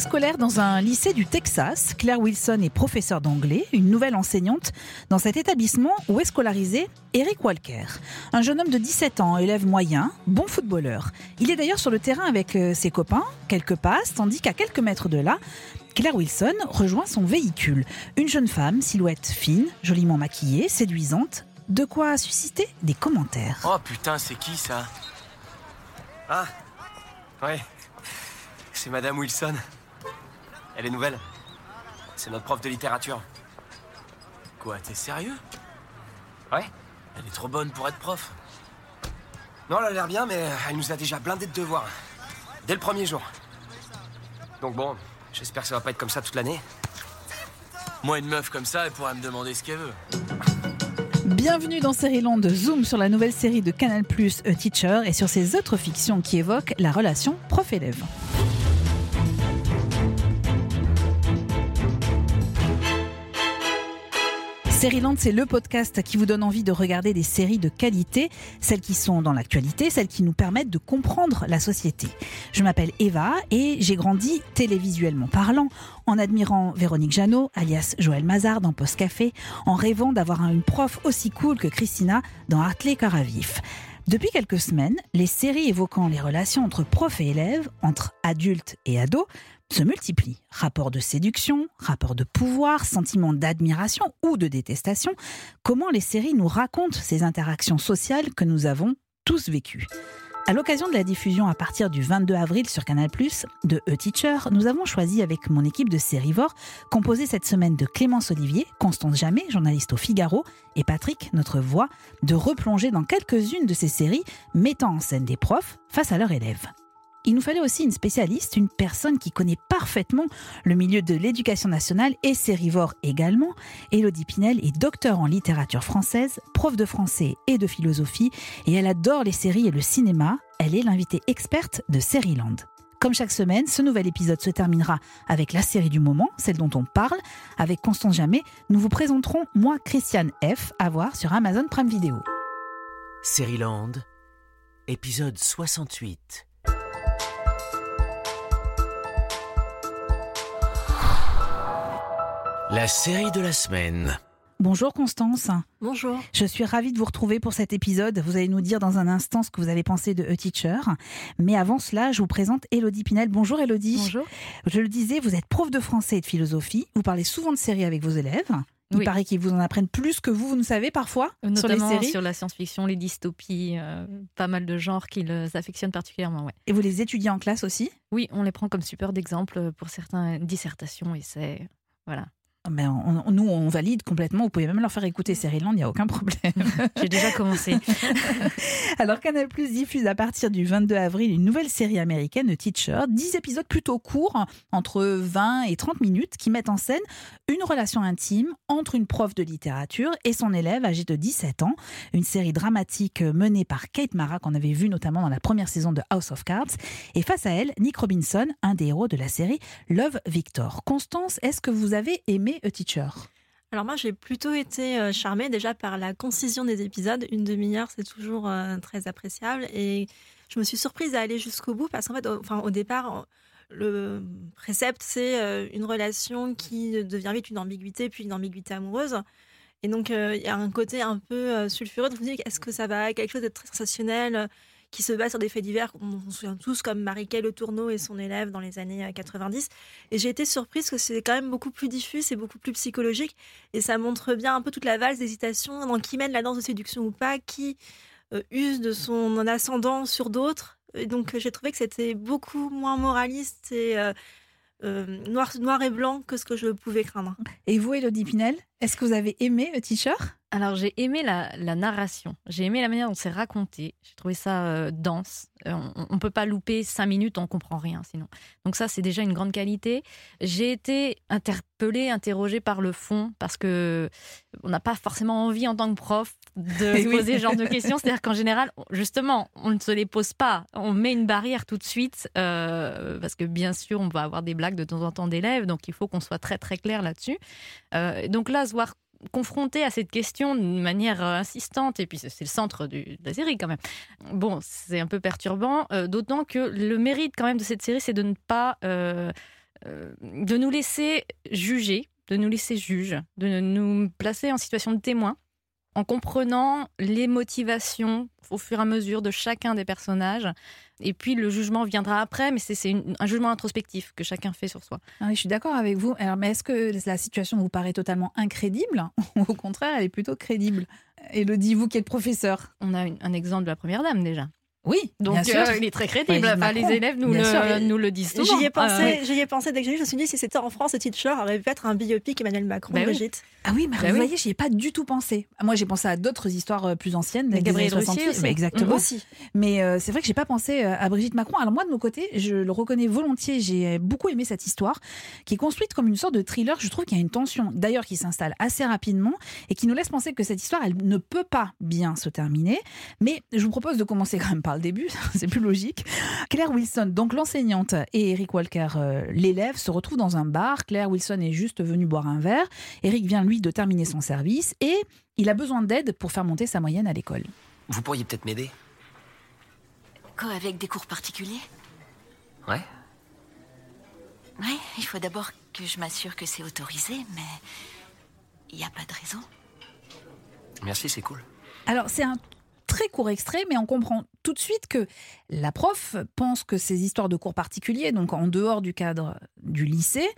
scolaire dans un lycée du Texas. Claire Wilson est professeure d'anglais, une nouvelle enseignante dans cet établissement où est scolarisé Eric Walker. Un jeune homme de 17 ans, élève moyen, bon footballeur. Il est d'ailleurs sur le terrain avec euh, ses copains, quelques passes, tandis qu'à quelques mètres de là, Claire Wilson rejoint son véhicule. Une jeune femme, silhouette fine, joliment maquillée, séduisante. De quoi susciter des commentaires. Oh putain, c'est qui ça? Ah Ouais. C'est Madame Wilson. Elle est nouvelle. C'est notre prof de littérature. Quoi, t'es sérieux? Ouais Elle est trop bonne pour être prof. Non, elle a l'air bien, mais elle nous a déjà blindé de devoirs. Dès le premier jour. Donc bon, j'espère que ça va pas être comme ça toute l'année. Moi, une meuf comme ça, elle pourra me demander ce qu'elle veut. Bienvenue dans Land Zoom sur la nouvelle série de Canal+, A Teacher, et sur ces autres fictions qui évoquent la relation prof-élève. Land, c'est le podcast qui vous donne envie de regarder des séries de qualité, celles qui sont dans l'actualité, celles qui nous permettent de comprendre la société. Je m'appelle Eva et j'ai grandi télévisuellement parlant, en admirant Véronique Jeannot, alias Joël Mazard dans Post Café, en rêvant d'avoir une prof aussi cool que Christina dans Hartley Caravif. Depuis quelques semaines, les séries évoquant les relations entre profs et élèves, entre adultes et ados, se multiplient. Rapports de séduction, rapports de pouvoir, sentiments d'admiration ou de détestation. Comment les séries nous racontent ces interactions sociales que nous avons tous vécues? À l'occasion de la diffusion à partir du 22 avril sur Canal+, de E-Teacher, nous avons choisi avec mon équipe de Sérivore, composée cette semaine de Clémence Olivier, Constance Jamais, journaliste au Figaro, et Patrick, notre voix, de replonger dans quelques-unes de ces séries mettant en scène des profs face à leurs élèves. Il nous fallait aussi une spécialiste, une personne qui connaît parfaitement le milieu de l'éducation nationale et sérivore également. Elodie Pinel est docteur en littérature française, prof de français et de philosophie, et elle adore les séries et le cinéma. Elle est l'invitée experte de Sériland. Comme chaque semaine, ce nouvel épisode se terminera avec la série du moment, celle dont on parle. Avec Constance Jamais, nous vous présenterons Moi, Christiane F, à voir sur Amazon Prime Video. Sériland, épisode 68. La série de la semaine. Bonjour Constance. Bonjour. Je suis ravie de vous retrouver pour cet épisode. Vous allez nous dire dans un instant ce que vous avez pensé de A Teacher. Mais avant cela, je vous présente Elodie Pinel. Bonjour Elodie. Bonjour. Je le disais, vous êtes prof de français et de philosophie. Vous parlez souvent de séries avec vos élèves. Il paraît qu'ils vous en apprennent plus que vous, vous ne savez parfois Notamment sur les séries. sur la science-fiction, les dystopies, euh, pas mal de genres qu'ils affectionnent particulièrement. Ouais. Et vous les étudiez en classe aussi? Oui, on les prend comme super d'exemple pour certaines dissertations, essais. Voilà. Ben, nous, on valide complètement. Vous pouvez même leur faire écouter Land, il n'y a aucun problème. J'ai déjà commencé. Alors, Canal Plus diffuse à partir du 22 avril une nouvelle série américaine, Teacher. 10 épisodes plutôt courts, entre 20 et 30 minutes, qui mettent en scène une relation intime entre une prof de littérature et son élève âgé de 17 ans. Une série dramatique menée par Kate Mara, qu'on avait vu notamment dans la première saison de House of Cards. Et face à elle, Nick Robinson, un des héros de la série Love Victor. Constance, est-ce que vous avez aimé a Teacher alors moi, j'ai plutôt été euh, charmée déjà par la concision des épisodes. Une demi-heure, c'est toujours euh, très appréciable. Et je me suis surprise à aller jusqu'au bout parce qu'en fait, au, enfin, au départ, le précepte, c'est euh, une relation qui devient vite une ambiguïté, puis une ambiguïté amoureuse. Et donc, il y a un côté un peu sulfureux de vous dire, est-ce que ça va? Quelque chose de très sensationnel qui se base sur des faits divers qu'on se souvient tous, comme Marie-Kay Le Tourneau et son élève dans les années 90. Euh, et j'ai été surprise que c'est quand même beaucoup plus diffus, c'est beaucoup plus psychologique, et ça montre bien un peu toute la valse d'hésitation dans qui mène la danse de séduction ou pas, qui euh, use de son ascendant sur d'autres. Et donc j'ai trouvé que c'était beaucoup moins moraliste et euh, noir, noir et blanc que ce que je pouvais craindre. Et vous, Elodie Pinel, est-ce que vous avez aimé le t-shirt alors j'ai aimé la, narration, j'ai aimé la manière dont c'est raconté, j'ai trouvé ça euh, dense. Euh, on ne peut pas louper cinq minutes, on comprend rien sinon. Donc ça c'est déjà une grande qualité. J'ai été interpellée, interrogée par le fond parce que on n'a pas forcément envie en tant que prof de se poser ce genre de questions. C'est-à-dire qu'en général, justement, on ne se les pose pas. On met une barrière tout de suite euh, parce que bien sûr, on va avoir des blagues de temps en temps d'élèves, donc il faut qu'on soit très très clair là-dessus. donc là, confronté à cette question d'une manière euh, insistante, et puis c'est le centre de la série quand même. Bon, c'est un peu perturbant, euh, d'autant que le mérite quand même de cette série, c'est de ne pas euh, de nous laisser juger, de nous laisser juge, de nous placer en situation de témoin, en comprenant les motivations au fur et à mesure de chacun des personnages. Et puis le jugement viendra après, mais c'est un jugement introspectif que chacun fait sur soi. Ah oui, je suis d'accord avec vous. Alors, mais est-ce que la situation vous paraît totalement incrédible ou au contraire, elle est plutôt crédible? Elodie, vous qui êtes professeur? On a une- un exemple de la première dame déjà. Oui, Donc bien sûr. euh, il est très crédible. Enfin, les élèves nous le, sûr. nous le disent souvent. J'y ai pensé, Ah, j'y ai pensé dès que j'ai vu, je me suis dit si c'était en France, ce teacher aurait pu être un biopic Emmanuel Macron, Bah oui. Brigitte. Ah oui, mais Bah vous oui. voyez, j'y ai pas du tout pensé. Moi, j'ai pensé à d'autres histoires euh, plus anciennes, Mais des Gabriel Russier 68. aussi. Mais exactement. Aussi. Mais euh, c'est vrai que j'ai pas pensé euh, à Brigitte Macron. Alors moi, de mon côté, je le reconnais volontiers. J'ai beaucoup aimé cette histoire, qui est construite comme une sorte de thriller. Je trouve qu'il y a une tension, d'ailleurs, qui s'installe assez rapidement et qui nous laisse penser que cette histoire, elle ne peut pas bien se terminer. Mais je vous propose de commencer quand même par le début. c'est plus logique. Claire Wilson, donc l'enseignante, et Eric Walker, euh, l'élève, se retrouvent dans un bar. Claire Wilson est juste venue boire un verre. Eric vient lui de terminer son service et il a besoin d'aide pour faire monter sa moyenne à l'école. Vous pourriez peut-être m'aider Quoi, avec des cours particuliers? Ouais Oui, il faut d'abord que je m'assure que c'est autorisé, mais il n'y a pas de raison. Merci, c'est cool. Alors, c'est un très court extrait, mais on comprend tout de suite que la prof pense que ces histoires de cours particuliers, donc en dehors du cadre du lycée,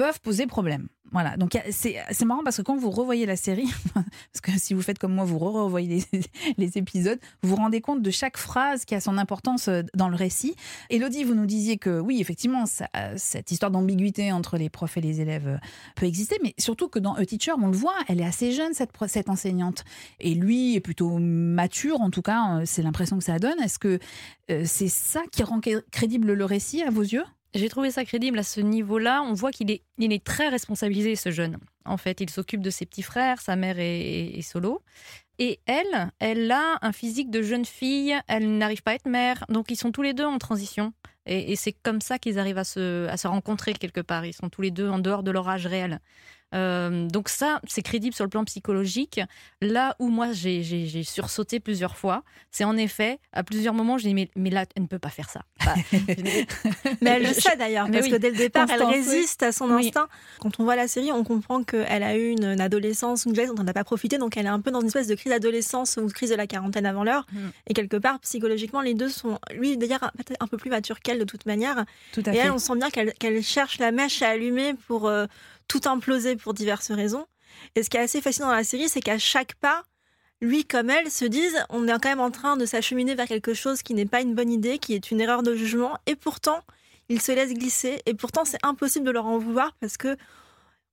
peuvent poser problème. Voilà, donc c'est marrant parce que quand vous revoyez la série, parce que si vous faites comme moi, vous revoyez les, les épisodes, vous vous rendez compte de chaque phrase qui a son importance euh, dans le récit. Elodie, vous nous disiez que oui, effectivement, euh, cette histoire d'ambiguïté entre les profs et les élèves euh, peut exister, mais surtout que dans A Teacher, on le voit, elle est assez jeune, cette, cette enseignante. Et lui est plutôt mature, en tout cas, c'est l'impression que ça donne. Est-ce que c'est ça qui rend cré- crédible le récit à vos yeux? J'ai trouvé ça crédible à ce niveau-là. On voit qu'il est, très responsabilisé, ce jeune. En fait, il s'occupe de ses petits frères, sa mère est, solo. Et elle, elle a un physique de jeune fille, elle n'arrive pas à être mère. Donc, ils sont tous les deux en transition. Et, c'est comme ça qu'ils arrivent à à se rencontrer quelque part. Ils sont tous les deux en dehors de leur âge réel. Euh, donc ça, c'est crédible sur le plan psychologique. Là où moi, j'ai sursauté plusieurs fois, c'est en effet, à plusieurs moments, je dis, mais, mais là, elle ne peut pas faire ça. Bah, Mais elle le sait d'ailleurs, parce oui. que dès le départ, elle résiste à son Oui. instinct. Quand on voit la série, on comprend qu'elle a eu une, une adolescence, une jeunesse dont elle n'a pas profité, donc elle est un peu dans une espèce de crise d'adolescence ou de crise de la quarantaine avant l'heure. Mm. Et quelque part, psychologiquement, les deux sont, lui d'ailleurs, peut-être un peu plus mature qu'elle de toute manière. Tout à Et fait. elle, on sent bien qu'elle qu'elle cherche la mèche à allumer pour euh, tout imploser pour diverses raisons. Et ce qui est assez fascinant dans la série, c'est qu'à chaque pas, lui comme elle se disent on est quand même en train de s'acheminer vers quelque chose qui n'est pas une bonne idée, qui est une erreur de jugement. Et pourtant, ils se laissent glisser. Et pourtant, c'est impossible de leur en vouloir parce que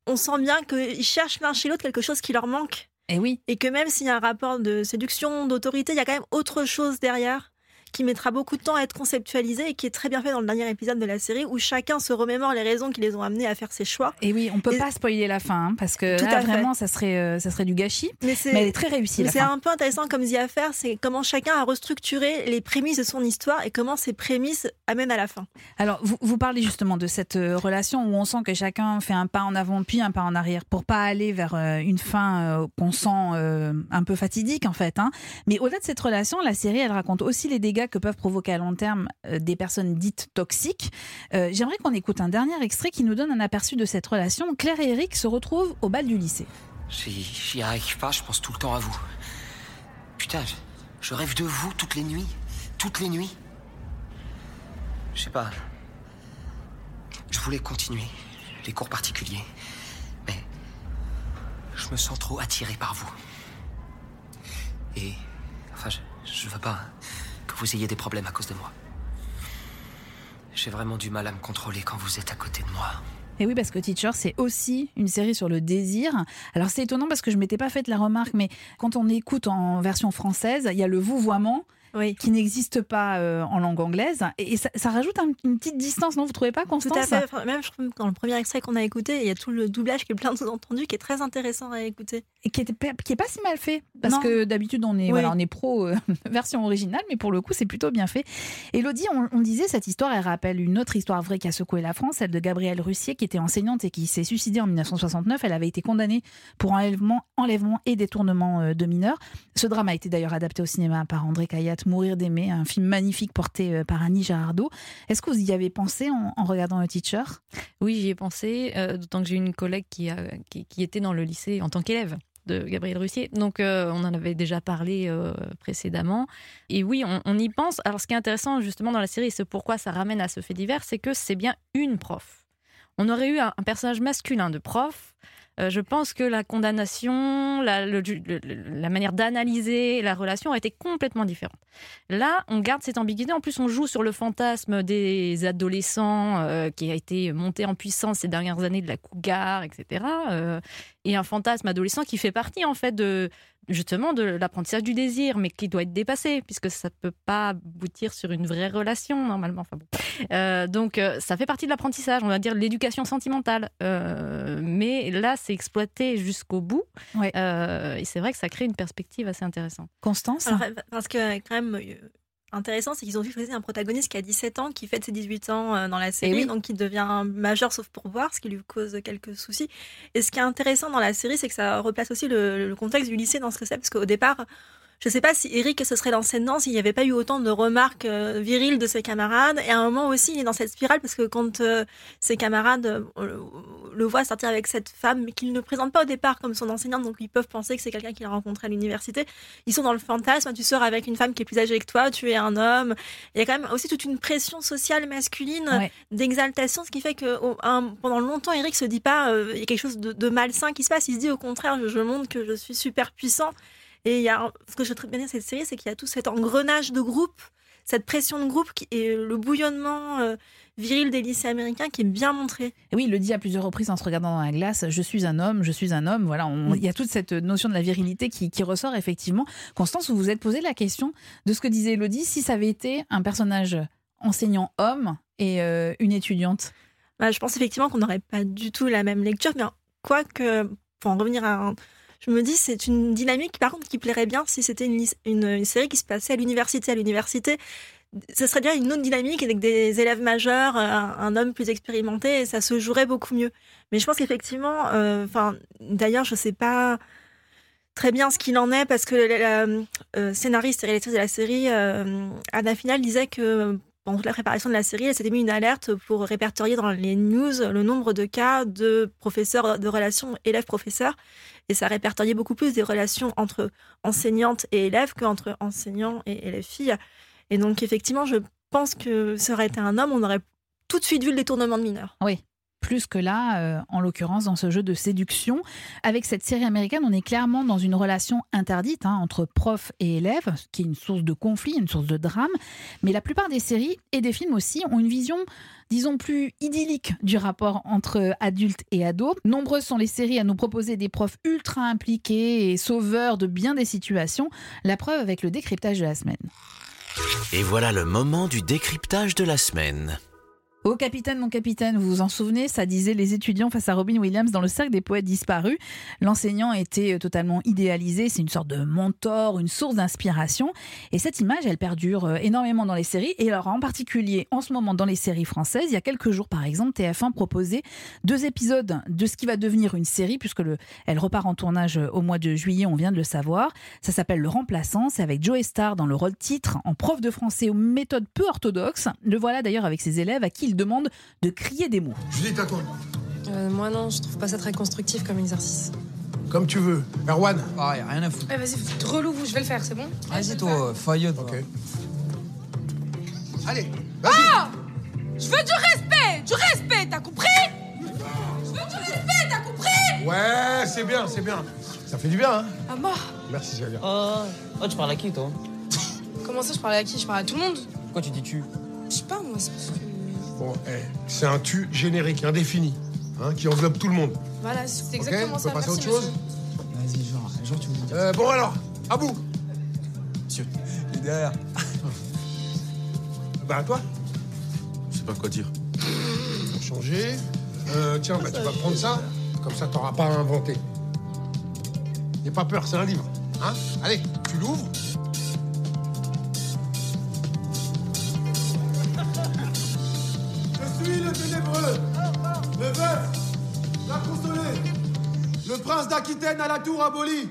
on sent bien qu'ils cherchent l'un chez l'autre quelque chose qui leur manque. Et oui, Et que même s'il y a un rapport de séduction, d'autorité, il y a quand même autre chose derrière qui mettra beaucoup de temps à être conceptualisé et qui est très bien fait dans le dernier épisode de la série où chacun se remémore les raisons qui les ont amenés à faire ses choix. et oui, on peut Et- pas spoiler la fin hein, parce que Tout là, à fait. vraiment, ça serait, euh, ça serait du gâchis. Mais c'est Mais elle est très réussie. c'est un peu intéressant comme dit à faire, c'est comment chacun a restructuré les prémices de son histoire et comment ces prémices amènent à la fin. Alors, vous, vous parlez justement de cette euh, relation où on sent que chacun fait un pas en avant puis un pas en arrière pour pas aller vers euh, une fin euh, qu'on sent euh, un peu fatidique en fait. hein. Mais au-delà de cette relation, la série elle raconte aussi les dégâts que peuvent provoquer à long terme euh, des personnes dites toxiques. Euh, J'aimerais qu'on écoute un dernier extrait qui nous donne un aperçu de cette relation. Claire et Eric se retrouvent au bal du lycée. J'y arrive pas, je pense tout le temps à vous. Putain, je, rêve de vous toutes les nuits. Toutes les nuits. Je sais pas. Je voulais continuer les cours particuliers. Mais je me sens trop attiré par vous. Et. Enfin, je, je veux pas que vous ayez des problèmes à cause de moi. J'ai vraiment du mal à me contrôler quand vous êtes à côté de moi. Et oui, parce que Teacher, c'est aussi une série sur le désir. Alors c'est étonnant parce que je m'étais pas fait la remarque, mais quand on écoute en version française, il y a le vouvoiement Oui. qui n'existe pas euh, en langue anglaise. Et, et ça, ça rajoute un- une petite distance, non? Vous trouvez pas, Tout Constance à fait. Même je trouve dans le premier extrait qu'on a écouté, il y a tout le doublage qui est plein de sous-entendus qui est très intéressant à écouter. Et qui est, pas- qui est pas si mal fait. Parce Non. que d'habitude, on est, Oui. voilà, on est pro euh, version originale, mais pour le coup, c'est plutôt bien fait. Elodie, on, on disait, cette histoire, elle rappelle une autre histoire vraie qui a secoué la France, celle de Gabrielle Russier, qui était enseignante et qui s'est suicidée en 1969. Elle avait été condamnée pour enlèvement, enlèvement et détournement euh, de mineurs. Ce drame a été d'ailleurs adapté au cinéma par André Cayatte, Mourir d'aimer, un film magnifique porté euh, par Annie Girardot. Est-ce que vous y avez pensé en, regardant le teacher? Oui, j'y ai pensé, euh, d'autant que j'ai une collègue qui, a, qui, était dans le lycée en tant qu'élève de Gabriel Russier. Donc, euh, on en avait déjà parlé précédemment. Et oui, on, y pense. Alors, ce qui est intéressant, justement, dans la série, c'est pourquoi ça ramène à ce fait divers, c'est que c'est bien une prof. On aurait eu un personnage masculin de prof. Euh, je pense que la condamnation, la, manière d'analyser la relation a été complètement différente. Là, on garde cette ambiguïté. En plus, on joue sur le fantasme des adolescents euh, qui a été monté en puissance ces dernières années de la cougar, etc. euh, et un fantasme adolescent qui fait partie, en fait, de justement de l'apprentissage du désir, mais qui doit être dépassé, puisque ça peut pas aboutir sur une vraie relation, normalement. Enfin bon. Euh, donc, euh, ça fait partie de l'apprentissage, on va dire l'éducation sentimentale. Euh, mais là, c'est exploité jusqu'au bout. Ouais. Euh, et c'est vrai que ça crée une perspective assez intéressante. Constance Alors, parce que quand même intéressant, c'est qu'ils ont vu choisir un protagoniste qui a 17 ans, qui fête ses 18 ans euh, dans la série, oui. donc qui devient majeur sauf pour voir, ce qui lui cause quelques soucis. Et ce qui est intéressant dans la série, c'est que ça replace aussi le, le contexte du lycée dans ce que c'est, parce qu'au départ, je sais pas si Eric se serait lancé dedans s'il n'y avait pas eu autant de remarques euh, viriles de ses camarades. Et à un moment aussi, il est dans cette spirale parce que quand euh, ses camarades euh, le, voient sortir avec cette femme, mais qu'il ne présente pas au départ comme son enseignante, donc ils peuvent penser que c'est quelqu'un qu'il a rencontré à l'université, ils sont dans le fantasme. Tu sors avec une femme qui est plus âgée que toi, tu es un homme. Il y a quand même aussi toute une pression sociale masculine Ouais. d'exaltation, ce qui fait que un- pendant longtemps, Eric se dit pas il y a quelque chose de, de malsain qui se passe. Il se dit au contraire, je, je montre que je suis super puissant. Et il y a ce que je trouve bien dans cette série, c'est qu'il y a tout cet engrenage de groupe, cette pression de groupe qui, et le bouillonnement euh, viril des lycées américains qui est bien montré. Et oui, il le dit à plusieurs reprises en se regardant dans la glace je suis un homme, je suis un homme. Voilà, on- il y a toute cette notion de la virilité qui, qui ressort effectivement. Constance, vous vous êtes posé la question de ce que disait Elodie si ça avait été un personnage enseignant homme et euh, une étudiante. Bah, je pense effectivement qu'on n'aurait pas du tout la même lecture, mais quoique, pour en revenir à un- Je me dis, c'est une dynamique, par contre, qui plairait bien si c'était une, une, série qui se passait à l'université. À l'université, ce serait bien une autre dynamique avec des élèves majeurs, un, un homme plus expérimenté, et ça se jouerait beaucoup mieux. Mais je pense qu'effectivement, euh, d'ailleurs, je sais pas très bien ce qu'il en est, parce que la, euh, scénariste et réalisatrice de la série, euh, Anna Final, disait que pendant la préparation de la série, elle s'était mis une alerte pour répertorier dans les news le nombre de cas de professeurs de relations élèves-professeurs. Et ça répertoriait beaucoup plus des relations entre enseignantes et élèves qu'entre enseignants et élèves-filles. Et donc, effectivement, je pense que ça aurait été un homme, on aurait tout de suite vu le détournement de mineurs. Oui. Plus que là, euh, en l'occurrence, dans ce jeu de séduction. Avec cette série américaine, on est clairement dans une relation interdite hein, entre prof et élève, qui est une source de conflit, une source de drame. Mais la plupart des séries et des films aussi ont une vision, disons, plus idyllique du rapport entre adultes et ados. Nombreuses sont les séries à nous proposer des profs ultra impliqués et sauveurs de bien des situations. La preuve avec le décryptage de la semaine. Et voilà le moment du décryptage de la semaine. Oh capitaine, mon capitaine, vous vous en souvenez, ça disait les étudiants face à Robin Williams dans le cercle des poètes disparus. L'enseignant était euh, totalement idéalisé, c'est une sorte de mentor, une source d'inspiration. Et cette image, elle perdure euh, énormément dans les séries, et alors en particulier en ce moment dans les séries françaises. Il y a quelques jours, par exemple, TF1 proposait deux épisodes de ce qui va devenir une série, puisque le, elle repart en tournage euh, au mois de juillet, on vient de le savoir. Ça s'appelle Le Remplaçant, c'est avec Joe Star dans le rôle titre, en prof de français aux méthodes peu orthodoxes. Le voilà d'ailleurs avec ses élèves à qui il demande de crier des mots. Julie, t'as quoi Euh, moi non, je trouve pas ça très constructif comme exercice. Comme tu veux. Erwan Pareil, rien à foutre. Eh vas-y, relou, vous, je vais le faire, c'est bon Vas-y, toi, faillot. Ok. Allez, vas-y Je veux du respect Du respect, t'as compris Je veux du respect, t'as compris Ouais, c'est bien, c'est bien. Ça fait du bien, hein À moi Merci, Xavier. Oh, oh, tu parles à qui, toi? Comment ça, je parlais à qui? Je parlais à tout le monde Pourquoi tu dis tu? Je sais pas, moi, c'est parce que... Bon, eh, c'est un tu générique, indéfini, hein, qui enveloppe tout le monde. Voilà, c'est exactement on peut ça. passer à autre chose. Vas-y, genre, genre, tu veux me dire. Euh, bon alors, à bout Monsieur, il est derrière. Bah, à toi. Je sais pas quoi dire. Changer. Euh, tiens, bah, tu vas prendre ça. Comme ça, t'auras pas à inventer. N'aie pas peur, c'est un livre. Hein Allez, tu l'ouvres. Prince d'Aquitaine à la tour abolie.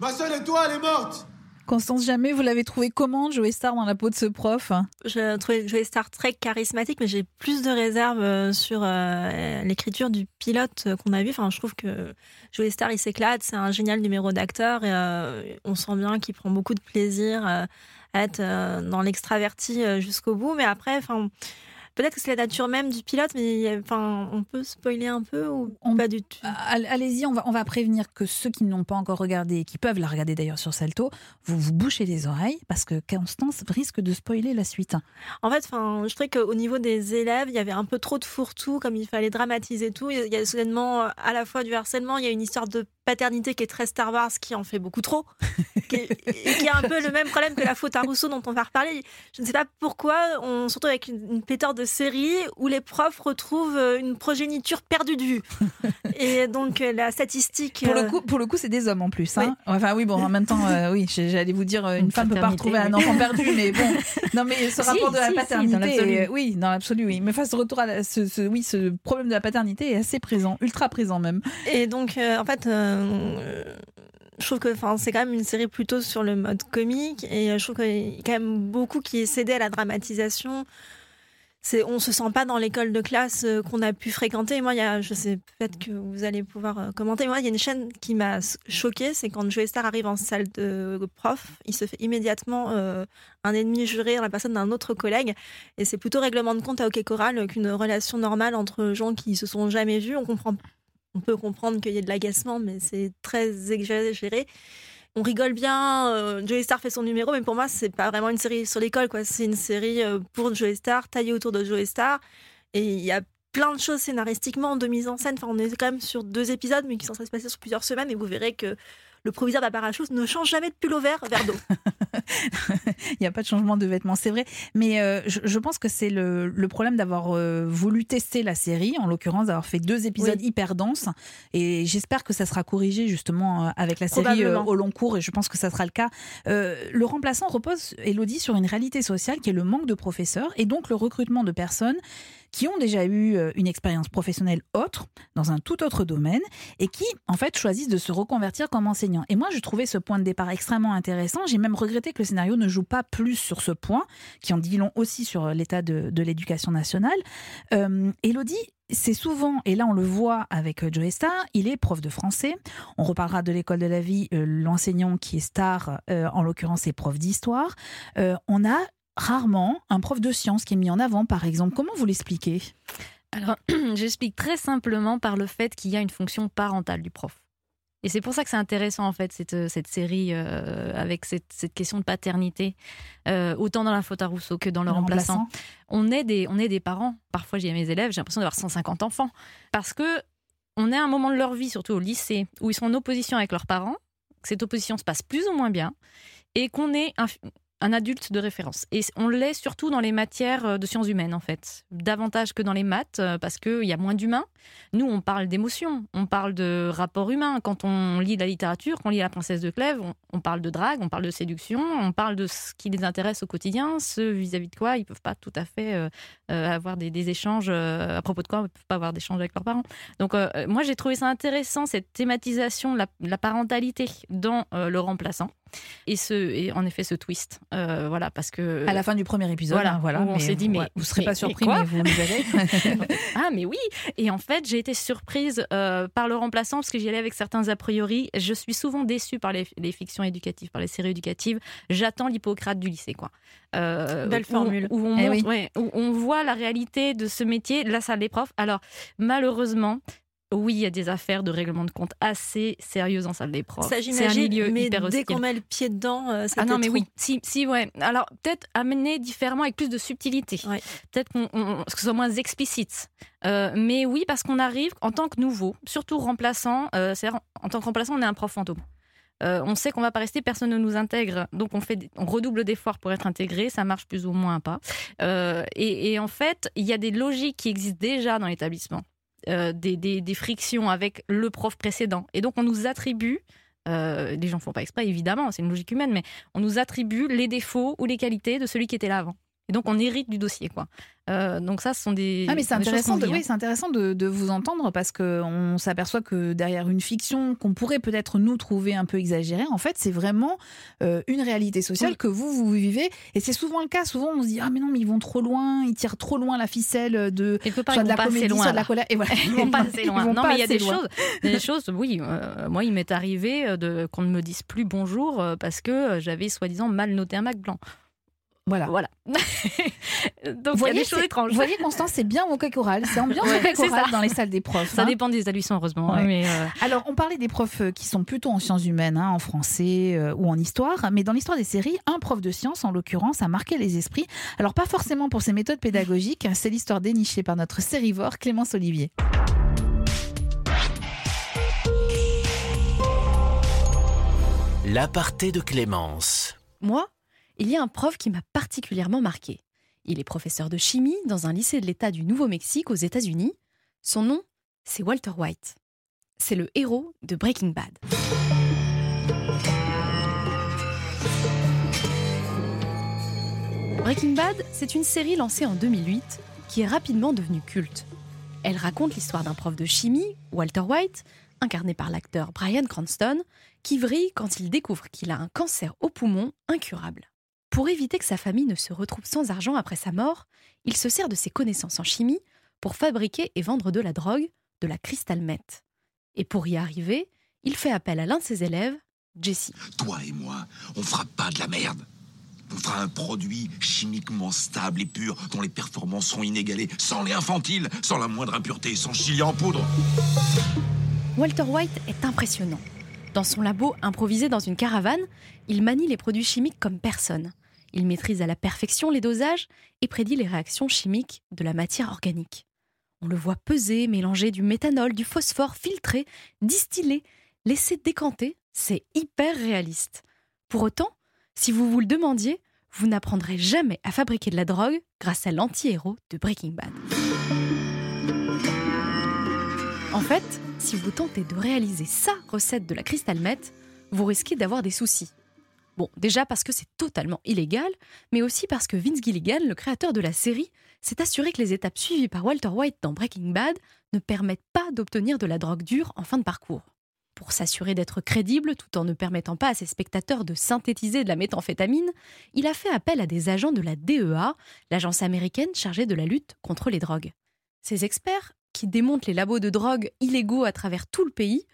Ma seule étoile est morte. Constance, jamais vous l'avez trouvé comment Joey Star dans la peau de ce prof? Je trouvais Joey Star très charismatique, mais j'ai plus de réserves euh, sur euh, l'écriture du pilote euh, qu'on a vu. Enfin, je trouve que Joey Star, il s'éclate, c'est un génial numéro d'acteur et euh, on sent bien qu'il prend beaucoup de plaisir euh, à être euh, dans l'extraverti jusqu'au bout. Mais après, enfin. Peut-être que c'est la nature même du pilote, mais enfin, on peut spoiler un peu ou pas du tout? All- Allez-y, on va, on va prévenir que ceux qui n'ont pas encore regardé, et qui peuvent la regarder d'ailleurs sur Salto, vous vous bouchez les oreilles parce que Constance risque de spoiler la suite. En fait, enfin, je trouvais qu'au niveau des élèves, il y avait un peu trop de fourre-tout, comme il fallait dramatiser tout. Il y a soudainement euh, à la fois du harcèlement, il y a une histoire de paternité qui est très Star Wars, qui en fait beaucoup trop, qui, est- et qui a un peu le même problème que la faute à Rousseau dont on va reparler. Je ne sais pas pourquoi, on, surtout avec une, une pléthore de séries où les profs retrouvent euh, une progéniture perdue de vue. Et donc euh, la statistique. Pour le euh, coup, pour le coup, c'est des hommes en plus. Hein enfin oui, bon, en même temps, euh, oui, j'allais vous dire, une, Une femme peut pas retrouver un enfant perdu, mais bon, non, mais ce Si, rapport de la si, si, dans paternité, euh, oui, dans l'absolu, oui. Mais face au retour à la- ce, ce- oui, ce problème de la paternité est assez présent, ultra présent même. Et donc, euh, en fait, euh, je trouve que c'est quand même une série plutôt sur le mode comique. Et euh, je trouve qu'il y a quand même beaucoup qui est cédé à la dramatisation. C'est, on se sent pas dans l'école de classe euh, qu'on a pu fréquenter. Moi, il y a, je sais peut-être que vous allez pouvoir euh, commenter. Moi, il y a une chaîne qui m'a choquée, c'est quand Joey Star arrive en salle de prof, il se fait immédiatement euh, un ennemi juré dans la personne d'un autre collègue. Et c'est plutôt règlement de compte à OK Choral qu'une relation normale entre gens qui se sont jamais vus. On comprend on peut comprendre qu'il y ait de l'agacement, mais c'est très exagéré. On rigole bien, euh, Joey Star fait son numéro, mais pour moi, c'est pas vraiment une série sur l'école, quoi. C'est une série euh, pour Joey Star, taillée autour de Joey Star. Et il y a plein de choses scénaristiquement, de mise en scène. Enfin, on est quand même sur deux épisodes, mais qui sont censés se passer sur plusieurs semaines, et vous verrez que le proviseur de la parachute ne change jamais de pull au vert vers d'eau. Il n'y a pas de changement de vêtements, c'est vrai. Mais euh, je, je pense que c'est le, le problème d'avoir euh, voulu tester la série, en l'occurrence d'avoir fait deux épisodes Oui. hyper denses. Et j'espère que ça sera corrigé justement euh, avec la série euh, au long cours, et je pense que ça sera le cas. Le remplaçant repose, Elodie, sur une réalité sociale qui est le manque de professeurs et donc le recrutement de personnes qui ont déjà eu euh, une expérience professionnelle autre, dans un tout autre domaine, et qui, en fait, choisissent de se reconvertir comme enseignants. Et moi, je trouvais ce point de départ extrêmement intéressant. J'ai même regretté que le scénario ne joue pas plus sur ce point, qui en dit long aussi sur euh, l'état de, l'éducation nationale. Euh, Elodie, c'est souvent, et là on le voit avec euh, Joe Star, il est prof de français. On reparlera de l'école de la vie, l'enseignant qui est star, en l'occurrence, est prof d'histoire. On a rarement un prof de sciences qui est mis en avant, par exemple. Comment vous l'expliquez? Alors, j'explique très simplement par le fait qu'il y a une fonction parentale du prof. Et c'est pour ça que c'est intéressant, en fait, cette, cette série euh, avec cette, cette question de paternité, euh, autant dans la faute à Rousseau que dans le, Le remplaçant. remplaçant. On est, des, on est des parents. Parfois, j'ai mes élèves, j'ai l'impression d'avoir 150 enfants. Parce que on est à un moment de leur vie, surtout au lycée, où ils sont en opposition avec leurs parents, que cette opposition se passe plus ou moins bien, et qu'on est un, adulte de référence. Et on l'est surtout dans les matières euh, de sciences humaines, en fait. Davantage que dans les maths, euh, parce qu'il y a moins d'humains. Nous, on parle d'émotions, on parle de rapports humains. Quand on lit la littérature, quand on lit La princesse de Clèves, on, parle de drague, on parle de séduction, on parle de ce qui les intéresse au quotidien, ce vis-à-vis de quoi ils peuvent pas tout à fait euh, avoir des, échanges, à propos de quoi ils peuvent pas avoir d'échanges avec leurs parents. Donc, moi, j'ai trouvé ça intéressant, cette thématisation la, parentalité dans le remplaçant. Et, ce, et en effet, ce twist. Euh, voilà, parce que. À la fin du premier épisode, Voilà, hein, voilà, où on s'est dit, mais. ouais, vous serez mais- pas surpris, mais vous le verrez. ah, mais oui Et en fait, j'ai été surprise euh, par le remplaçant parce que j'y allais avec certains a priori. Je suis souvent déçue par les, les fictions éducatives, par les séries éducatives. J'attends l'Hippocrate du lycée, quoi. Euh, Belle où- formule. Où, on Eh montre- oui. ouais, où on voit la réalité de ce métier, la salle des profs. Alors, malheureusement. Oui, il y a des affaires de règlement de compte assez sérieuses en salle des profs. Ça, C'est un j'imagine, milieu mais hyper dès qu'on met le pied dedans, euh, Ah non, mais trop. oui, si, si, ouais. Alors, peut-être amener différemment avec plus de subtilité. Ouais. Peut-être qu'on, on- que ce soit moins explicite. Euh, mais oui, parce qu'on arrive en tant que nouveau, surtout remplaçant, euh, c'est-à-dire en tant que remplaçant, on est un prof fantôme. Euh, on sait qu'on va pas rester, personne ne nous intègre, donc on fait, on redouble d'efforts pour être intégré, ça marche plus ou moins pas. Euh, et, et en fait, il y a des logiques qui existent déjà dans l'établissement, euh, des, des- frictions avec le prof précédent, et donc on nous attribue. euh, les gens font pas exprès, évidemment, c'est une logique humaine, mais on nous attribue les défauts ou les qualités de celui qui était là avant. Et donc, on hérite du dossier, quoi. Euh, donc ça, ce sont des. Ah mais c'est intéressant, de, oui, hein. c'est intéressant de, de vous entendre parce qu'on s'aperçoit que derrière une fiction qu'on pourrait peut-être nous trouver un peu exagérée, en fait, c'est vraiment euh, une réalité sociale Oui. que vous, vous vivez. Et c'est souvent le cas. Souvent, on se dit Ah, mais non, mais ils vont trop loin, ils tirent trop loin la ficelle de, soit ils de vont la pas comédie, loin, soit de la colère. Et voilà, Ils vont pas assez loin. Non, pas mais il y a des loin. choses, des choses. Oui, euh, moi, il m'est arrivé de qu'on ne me dise plus bonjour parce que j'avais soi-disant mal noté un Mac blanc. Voilà. Voilà. Donc Vous il y a des c'est- choses étranges. Vous voyez, Constance, c'est bien au choral. C'est ambiance Ouais, choral ça. dans les salles des profs. Ça hein. dépend des établissements, heureusement. Ouais. hein, mais euh, Alors, on parlait des profs euh, qui sont plutôt en sciences humaines, hein, en français euh, ou en histoire, mais dans l'histoire des séries, un prof de sciences, en l'occurrence, a marqué les esprits. Alors, pas forcément pour ses méthodes pédagogiques, c'est l'histoire dénichée par notre sérivore Clémence Olivier. L'aparté de Clémence. Moi, il y a un prof qui m'a particulièrement marqué. Il est professeur de chimie dans un lycée de l'État du Nouveau-Mexique aux États-Unis. Son nom, c'est Walter White. C'est le héros de Breaking Bad. Breaking Bad, c'est une série lancée en 2008 qui est rapidement devenue culte. Elle raconte l'histoire d'un prof de chimie, Walter White, incarné par l'acteur Brian Cranston, qui vrille quand il découvre qu'il a un cancer au poumon incurable. Pour éviter que sa famille ne se retrouve sans argent après sa mort, il se sert de ses connaissances en chimie pour fabriquer et vendre de la drogue, de la crystal meth. Et pour y arriver, il fait appel à l'un de ses élèves, Jesse. Toi et moi, on fera pas de la merde. On fera un produit chimiquement stable et pur dont les performances seront inégalées, sans lait infantile, sans la moindre impureté, sans chili en poudre. Walter White est impressionnant. Dans son labo improvisé dans une caravane, il manie les produits chimiques comme personne. Il maîtrise à la perfection les dosages et prédit les réactions chimiques de la matière organique. On le voit peser, mélanger du méthanol, du phosphore, filtrer, distiller, laisser décanter. C'est hyper réaliste. Pour autant, si vous vous le demandiez, vous n'apprendrez jamais à fabriquer de la drogue grâce à l'anti-héros de Breaking Bad. En fait, si vous tentez de réaliser sa recette de la crystal meth, vous risquez d'avoir des soucis. Bon, déjà parce que c'est totalement illégal, mais aussi parce que Vince Gilligan, le créateur de la série, s'est assuré que les étapes suivies par Walter White dans Breaking Bad ne permettent pas d'obtenir de la drogue dure en fin de parcours. Pour s'assurer d'être crédible tout en ne permettant pas à ses spectateurs de synthétiser de la méthamphétamine, il a fait appel à des agents de la DEA, l'agence américaine chargée de la lutte contre les drogues. Ces experts, qui démontent les labos de drogue illégaux à travers tout le pays,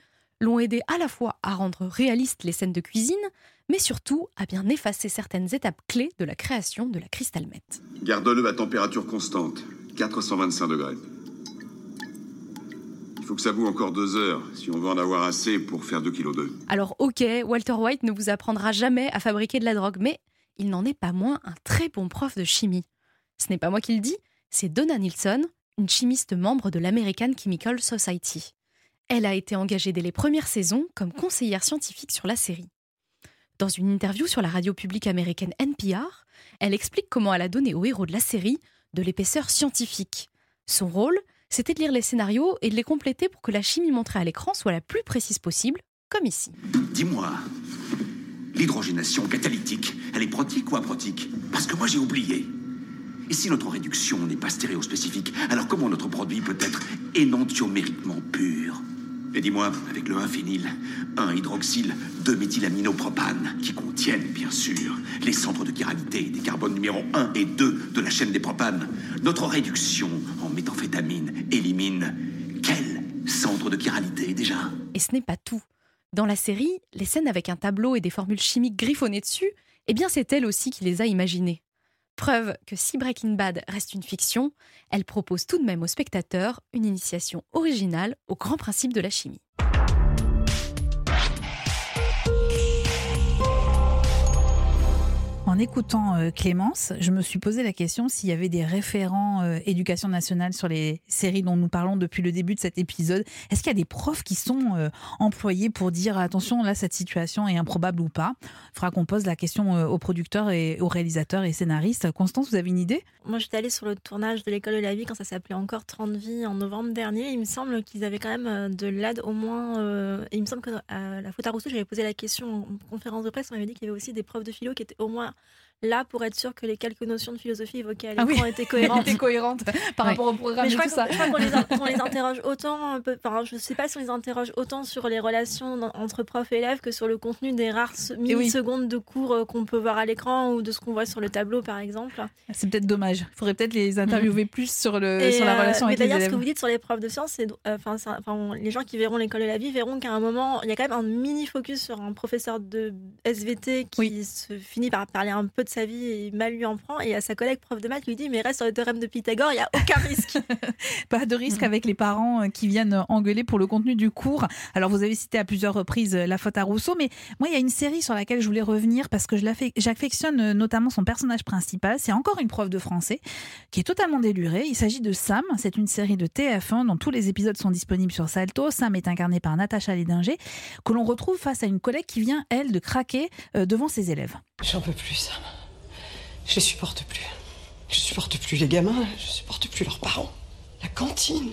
l'ont aidé à la fois à rendre réalistes les scènes de cuisine, mais surtout à bien effacer certaines étapes clés de la création de la crystal meth. Garde-le à température constante, 425 degrés. Il faut que ça boue encore deux heures, si on veut en avoir assez pour faire 2 kg. Alors ok, Walter White ne vous apprendra jamais à fabriquer de la drogue, mais il n'en est pas moins un très bon prof de chimie. Ce n'est pas moi qui le dis, c'est Donna Nilsson, une chimiste membre de l'American Chemical Society. Elle a été engagée dès les premières saisons comme conseillère scientifique sur la série. Dans une interview sur la radio publique américaine NPR, elle explique comment elle a donné au héros de la série de l'épaisseur scientifique. Son rôle, c'était de lire les scénarios et de les compléter pour que la chimie montrée à l'écran soit la plus précise possible, comme ici. Dis-moi, l'hydrogénation catalytique, elle est protique ou aprotique? Parce que moi j'ai oublié. Et si notre réduction n'est pas stéréospécifique, alors comment notre produit peut être énantiomériquement pur? Et dis-moi, avec le 1-phényl, 1-hydroxyle, 2-méthylaminopropane, qui contiennent, bien sûr, les centres de chiralité des carbones numéro 1 et 2 de la chaîne des propanes, notre réduction en méthamphétamine élimine quel centre de chiralité déjà? Et ce n'est pas tout. Dans la série, les scènes avec un tableau et des formules chimiques griffonnées dessus, eh bien c'est elle aussi qui les a imaginées. Preuve que si Breaking Bad reste une fiction, elle propose tout de même aux spectateurs une initiation originale aux grands principes de la chimie. En écoutant euh, Clémence, je me suis posé la question s'il y avait des référents euh, éducation nationale sur les séries dont nous parlons depuis le début de cet épisode. Est-ce qu'il y a des profs qui sont euh, employés pour dire attention, là, cette situation est improbable ou pas? Il faudra qu'on pose la question aux producteurs et aux réalisateurs et scénaristes. Constance, vous avez une idée? Moi, j'étais allée sur le tournage de l'école de la vie quand ça s'appelait encore 30 vies en novembre dernier. Il me semble qu'ils avaient quand même de l'aide au moins. il me semble que à la faute à Rousseau, j'avais posé la question en conférence de presse. On m'avait dit qu'il y avait aussi des profs de philo qui étaient au moins là pour être sûr que les quelques notions de philosophie évoquées à Ah oui. l'écran étaient cohérentes. étaient cohérentes par rapport au programme Mais je et crois, tout que- ça. je crois qu'on les, interroge autant, un peu, enfin, je sais pas si on les interroge autant sur les relations entre profs et élèves que sur le contenu des rares se- oui. millisecondes de cours euh, qu'on peut voir à l'écran ou de ce qu'on voit sur le tableau, par exemple. C'est peut-être dommage. Il faudrait peut-être les interviewer plus sur, le, Et, sur la euh, relation mais avec les d'ailleurs, ce que vous dites sur les profs de sciences, c'est, euh, ça- on- les gens qui verront l'école de la vie verront qu'à un moment, il y a quand même un mini focus sur un professeur de SVT qui se finit par parler un peu de sa vie et mal lui en prend. Et à sa collègue prof de maths lui dit, mais reste sur le théorème de Pythagore, il y a aucun risque. Pas de risque avec les parents euh, qui viennent engueuler pour le contenu du cours. Alors, vous avez cité à plusieurs reprises euh, La faute à Rousseau, mais moi, il y a une série sur laquelle je voulais revenir parce que j'affectionne euh, notamment son personnage principal. C'est encore une prof de français qui est totalement délurée. Il s'agit de Sam. C'est une série de TF1 dont tous les épisodes sont disponibles sur Salto. Sam est incarné par Natacha Lédinger, que l'on retrouve face à une collègue qui vient, elle, de craquer euh, devant ses élèves. J'en peux plus, Sam. Je les supporte plus. Je supporte plus les gamins, je supporte plus leurs parents. La cantine,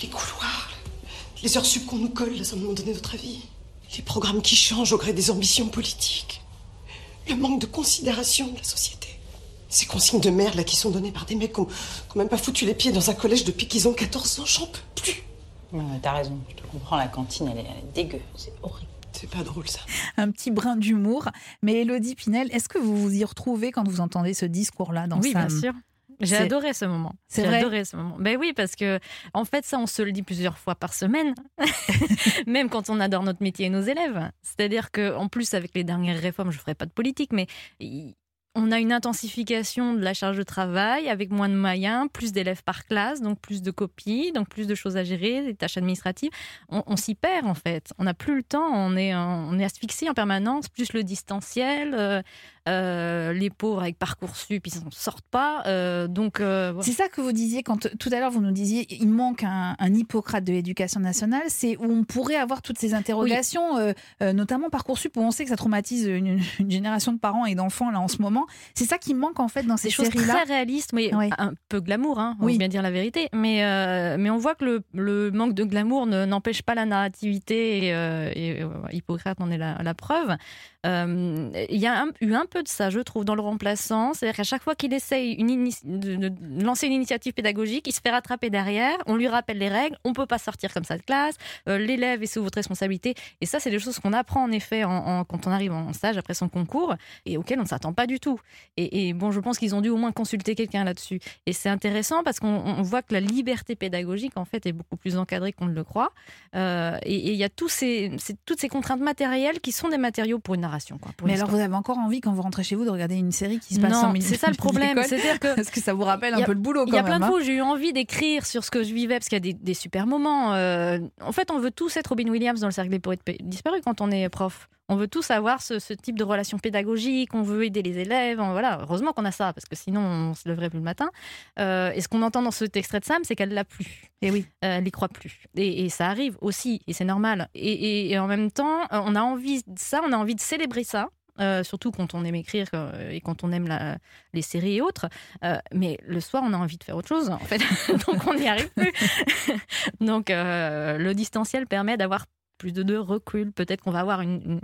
les couloirs, les heures sup qu'on nous colle sans nous donner notre avis. Les programmes qui changent au gré des ambitions politiques. Le manque de considération de la société. Ces consignes de merde là qui sont données par des mecs qui ont, qui ont même pas foutu les pieds dans un collège depuis qu'ils ont 14 ans, j'en peux plus. T'as raison, je te comprends, la cantine, elle est dégueu, c'est horrible. C'est pas drôle ça. un petit brin d'humour. Mais Elodie Pinel, est-ce que vous vous y retrouvez quand vous entendez ce discours-là dans Oui, Sam bien sûr. J'ai adoré ce moment. C'est J'ai vrai adoré ce moment. Ben oui, parce que en fait, ça, on se le dit plusieurs fois par semaine, même quand on adore notre métier et nos élèves. C'est-à-dire que, en plus, avec les dernières réformes, je ferai pas de politique, mais il- on a une intensification de la charge de travail avec moins de moyens, plus d'élèves par classe, donc plus de copies, donc plus de choses à gérer, des tâches administratives. On, s'y perd en fait. On n'a plus le temps. On est, on est asphyxié en permanence. Plus le distanciel, euh, euh, les pauvres avec parcoursup, ils s'en sortent pas. euh, donc euh, voilà. C'est ça que vous disiez quand tout à l'heure vous nous disiez il manque un, un Hippocrate de l'éducation nationale, c'est où on pourrait avoir toutes ces interrogations, notamment Parcoursup où on sait que ça traumatise une, une génération de parents et d'enfants là en ce moment. C'est ça qui manque en fait dans ces des choses très réalistes, mais Ouais. un peu glamour, hein, on Oui. veut bien dire la vérité. Mais, mais on voit que le, le manque de glamour ne- n'empêche pas la narrativité, et, et, Hippocrate en est la, la preuve. Il y a un- eu un peu de ça, je trouve, dans le remplaçant. C'est-à-dire qu'à chaque fois qu'il essaye une de, lancer une initiative pédagogique, il se fait rattraper derrière, on lui rappelle les règles, on peut pas sortir comme ça de classe, euh, l'élève est sous votre responsabilité. Et ça, c'est des choses qu'on apprend en effet en- en- quand on arrive en stage après son concours et auxquelles on ne s'attend pas du tout. Et, et bon, je pense qu'ils ont dû au moins consulter quelqu'un là-dessus. Et c'est intéressant parce qu'on on voit que la liberté pédagogique, en fait, est beaucoup plus encadrée qu'on ne le croit. Euh, et et il y a tous ces, ces- toutes ces contraintes matérielles qui sont des matériaux pour une narration. Quoi, pour Mais une alors histoire. vous avez encore envie quand vous rentrez chez vous de regarder une série qui se passe Non, en milieu c'est ça le problème. C'est-à-dire que parce que ça vous rappelle un peu le boulot Il y a plein de hein. fois où j'ai eu envie d'écrire sur ce que je vivais parce qu'il y a des, des super moments. euh, en fait, on veut tous être Robin Williams dans le cercle des poètes disparus quand on est prof. On veut tous avoir ce, ce type de relation pédagogique, on veut aider les élèves. on- voilà, heureusement qu'on a ça parce que sinon on se lèverait plus le matin. Euh, et ce qu'on entend dans cet extrait de Sam, c'est qu'elle l'a plus. Et oui, elle n'y croit plus. Et, et ça arrive aussi, et c'est normal. Et, et- et en même temps, euh, on a envie de ça, on a envie de célébrer ça. Euh, surtout quand on aime écrire euh, et quand on aime les séries et autres. Euh, mais le soir, on a envie de faire autre chose, en fait. Donc, on n'y arrive plus. Donc, le distanciel permet d'avoir plus de deux recul. Peut-être qu'on va avoir une,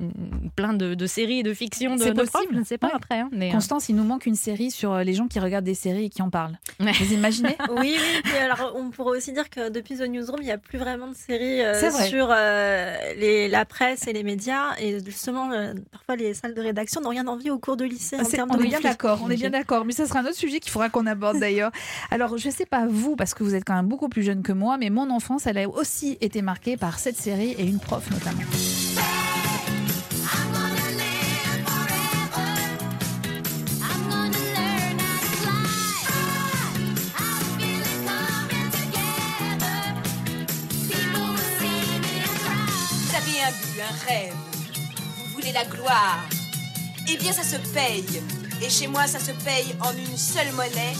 plein de, de séries et de fictions de, de possible. je ne sais pas Ouais. après. hein, mais, euh, Constance, il nous manque une série sur euh, les gens qui regardent des séries et qui en parlent. Vous imaginez Oui, oui. Et alors, on pourrait aussi dire que depuis The Newsroom, il n'y a plus vraiment de séries euh, sur euh, les, la presse et les médias. Et justement, euh, parfois, les salles de rédaction n'ont rien envie au cours de lycée en termes on de est bien d'accord, on est bien d'accord. Mais ça sera un autre sujet qu'il faudra qu'on aborde d'ailleurs. Alors, je sais pas vous, parce que vous êtes quand même beaucoup plus jeune que moi, mais mon enfance, elle a aussi été marquée par cette série et une prof notamment. Un but, un rêve. Vous voulez la gloire. Eh bien, ça se paye. Et chez moi, ça se paye en une seule monnaie,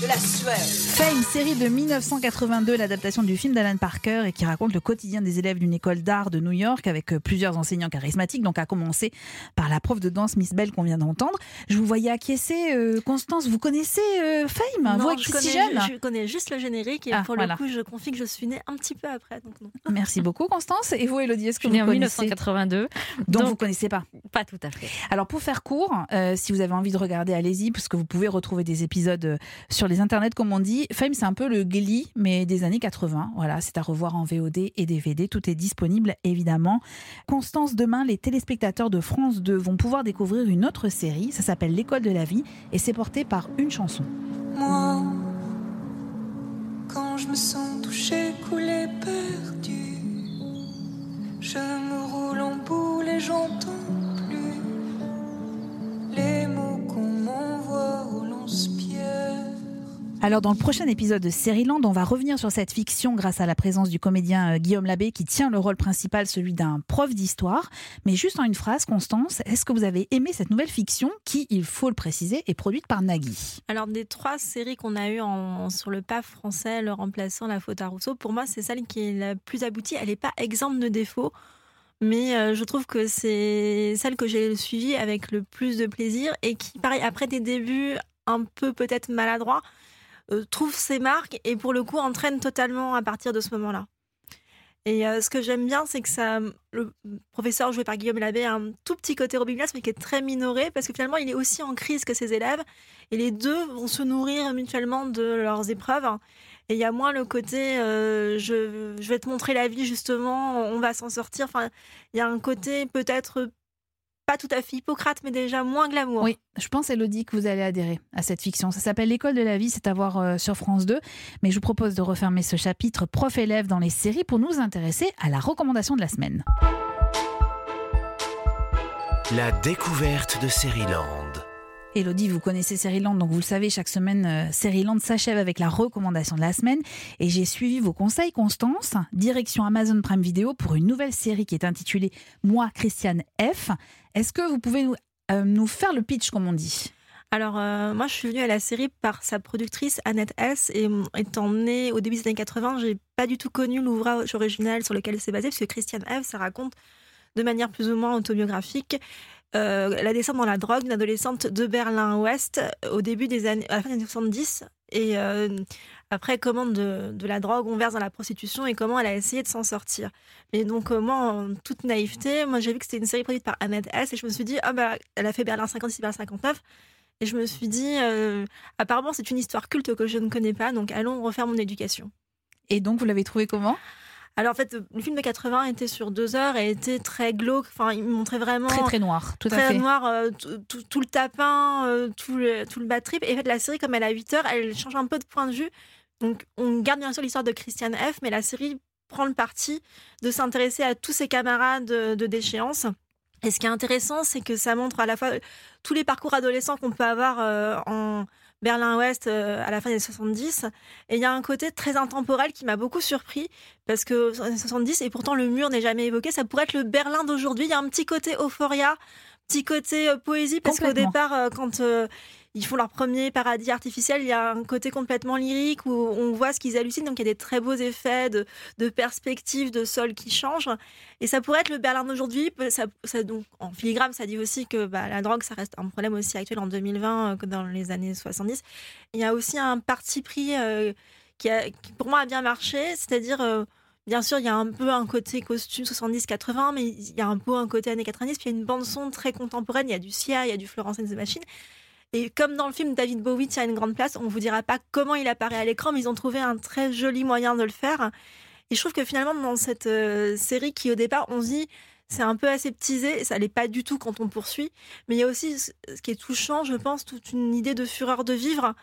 de la sueur. Fame, série de 1982, l'adaptation du film d'Alan Parker et qui raconte le quotidien des élèves d'une école d'art de New York avec euh, plusieurs enseignants charismatiques, donc à commencer par la prof de danse Miss Bell qu'on vient d'entendre. Je vous voyais acquiescer, euh, Constance, vous connaissez euh, Fame? Non, Vous je êtes connais, si jeune je, je connais juste le générique et Ah, pour voilà. le coup, je confie que je suis née un petit peu après. Donc non. Merci beaucoup, Constance. Et vous, Elodie, est-ce que Je suis née vous en connaissez 1982. Donc, donc- vous connaissez pas? Pas tout à fait. Alors pour faire court, euh, si vous avez envie de regarder, allez-y, parce que vous pouvez retrouver des épisodes sur les internets, comme on dit. Fame, c'est un peu le Glee, mais des années 80. Voilà, c'est à revoir en VOD et DVD. Tout est disponible, évidemment. Constance, demain, les téléspectateurs de France 2 vont pouvoir découvrir une autre série. Ça s'appelle L'école de la vie et c'est porté par une chanson. Moi, quand je me sens touché, coulé, perdu, je me roule en boule et j'entends plus les mots qu'on m'envoie lance-pierre. Alors dans le prochain épisode de Série-Land, on va revenir sur cette fiction grâce à la présence du comédien euh, Guillaume Labbé qui tient le rôle principal, celui d'un prof d'histoire. Mais juste en une phrase, Constance, est-ce que vous avez aimé cette nouvelle fiction qui, il faut le préciser, est produite par Nagui? Alors, des trois séries qu'on a eues sur le PAF français, le remplaçant, la faute à Rousseau, pour moi, c'est celle qui est la plus aboutie. Elle n'est pas exempte de défauts, mais euh, je trouve que c'est celle que j'ai suivie avec le plus de plaisir et qui, pareil, après des débuts un peu peut-être maladroits, euh, trouve ses marques et pour le coup entraîne totalement à partir de ce moment-là. Et euh, ce que j'aime bien, c'est que ça, le professeur joué par Guillaume Labbé a un tout petit côté Robin Williams, mais qui est très minoré, parce que finalement, il est aussi en crise que ses élèves, et les deux vont se nourrir mutuellement de leurs épreuves. Et il y a moins le côté, euh, je, je vais te montrer la vie justement, on va s'en sortir. Enfin, il y a un côté peut-être pas tout à fait Hippocrate, mais déjà moins glamour. Oui, je pense, Elodie, que vous allez adhérer à cette fiction. Ça s'appelle L'école de la vie, c'est à voir euh, sur France 2. Mais je vous propose de refermer ce chapitre prof-élève dans les séries pour nous intéresser à la recommandation de la semaine. La découverte de Série-Land. Elodie, vous connaissez Seriland, donc vous le savez, chaque semaine, euh, Seriland s'achève avec la recommandation de la semaine. Et j'ai suivi vos conseils, Constance. Direction Amazon Prime Video pour une nouvelle série qui est intitulée Moi, Christiane F. Est-ce que vous pouvez nous, euh, nous faire le pitch, comme on dit? Alors, euh, moi, je suis venue à la série par sa productrice Annette S. Et mm, étant née au début des années 80, j'ai pas du tout connu l'ouvrage original sur lequel c'est basé, parce que Christiane F. ça raconte de manière plus ou moins autobiographique euh, la descente dans la drogue d'une adolescente de Berlin-Ouest au début des années, à la fin des années 70. Et euh, après, comment de, la drogue on verse dans la prostitution et comment elle a essayé de s'en sortir. Et donc, euh, moi, en toute naïveté, moi, j'ai vu que c'était une série produite par Annette S. Et je me suis dit, ah bah, elle a fait Berlin 56, Berlin 59. Et je me suis dit, euh, apparemment, c'est une histoire culte que je ne connais pas, donc allons refaire mon éducation. Et donc, vous l'avez trouvé comment? Alors, en fait, le film de 80 était sur deux heures et était très glauque. Enfin, il montrait vraiment. Très, très noir, tout à très fait. noir, euh, tout, tout- tout le tapin, euh, tout, le, tout le bad trip. Et en fait, la série, comme elle a 8 heures, elle change un peu de point de vue. Donc, on garde bien sûr l'histoire de Christiane F., mais la série prend le parti de s'intéresser à tous ses camarades de, de déchéance. Et ce qui est intéressant, c'est que ça montre à la fois tous les parcours adolescents qu'on peut avoir euh, en Berlin-Ouest euh, à la fin des 70. Et il y a un côté très intemporel qui m'a beaucoup surpris, parce que dans les 70, et pourtant le mur n'est jamais évoqué, ça pourrait être le Berlin d'aujourd'hui. Il y a un petit côté euphoria, petit côté euh, poésie, parce qu'au départ, euh, quand ils font leur premier paradis artificiel, il y a un côté complètement lyrique où on voit ce qu'ils hallucinent. Donc il y a des très beaux effets de, de perspective, de sol qui changent. Et ça pourrait être le Berlin d'aujourd'hui. Donc, en filigrane, ça dit aussi que bah, la drogue, ça reste un problème aussi actuel en 2020 euh, que dans les années 70. Il y a aussi un parti pris euh, qui, pour moi, a bien marché. C'est-à-dire, euh, bien sûr, il y a un peu un côté costume 70-80, mais il y a un peu un côté années 90. Puis il y a une bande-son très contemporaine. Il y a du Sia, il y a du Florence and the Machine. Et comme dans le film David Bowie tient une grande place, on vous dira pas comment il apparaît à l'écran, mais ils ont trouvé un très joli moyen de le faire. Et je trouve que finalement, dans cette euh, série qui, au départ, on se dit, c'est un peu aseptisé, ça l'est pas du tout quand on poursuit, mais il y a aussi ce qui est touchant, je pense, toute une idée de fureur de vivre,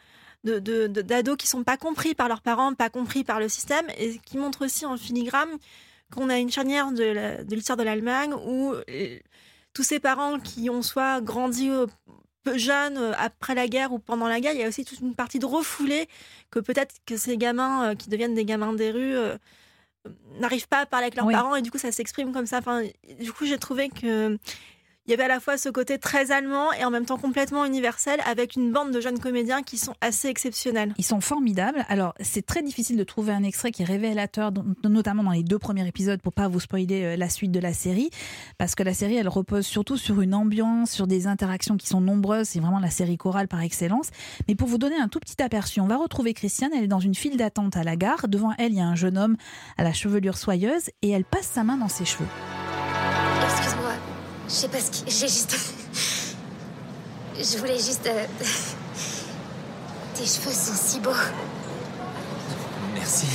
de, d'ados qui sont pas compris par leurs parents, pas compris par le système, et qui montre aussi en filigrane qu'on a une charnière de, l'histoire de l'Allemagne où euh, tous ces parents qui ont soit grandi jeunes euh, après la guerre ou pendant la guerre, il y a aussi toute une partie de refoulés que peut-être que ces gamins euh, qui deviennent des gamins des rues euh, n'arrivent pas à parler avec leurs Oui. parents et du coup ça s'exprime comme ça. Enfin, du coup j'ai trouvé que il y avait à la fois ce côté très allemand et en même temps complètement universel avec une bande de jeunes comédiens qui sont assez exceptionnels. Ils sont formidables. Alors, c'est très difficile de trouver un extrait qui est révélateur, notamment dans les deux premiers épisodes, pour pas vous spoiler euh, la suite de la série, parce que la série, elle repose surtout sur une ambiance, sur des interactions qui sont nombreuses. C'est vraiment la série chorale par excellence. Mais pour vous donner un tout petit aperçu, on va retrouver Christiane. Elle est dans une file d'attente à la gare. Devant elle, il y a un jeune homme à la chevelure soyeuse et elle passe sa main dans ses cheveux. Je sais pas ce qui. J'ai juste. Je voulais juste. euh, Tes cheveux sont si beaux. Merci.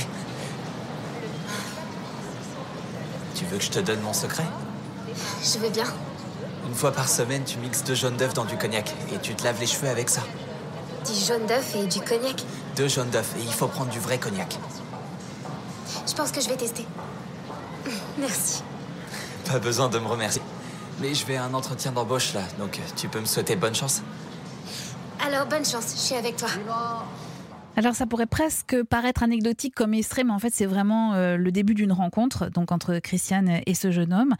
Tu veux que je te donne mon secret? Je veux bien. Une fois par semaine, tu mixes deux jaunes d'œufs dans du cognac et tu te laves les cheveux avec ça. Du jaune d'œuf et du cognac. Deux jaunes d'œufs et il faut prendre du vrai cognac. Je pense que je vais tester. Merci. Pas besoin de me remercier. Mais je vais à un entretien d'embauche là, donc tu peux me souhaiter bonne chance. Alors, bonne chance, je suis avec toi. Alors ça pourrait presque paraître anecdotique comme extrait, mais en fait c'est vraiment euh, le début d'une rencontre donc entre Christiane et ce jeune homme.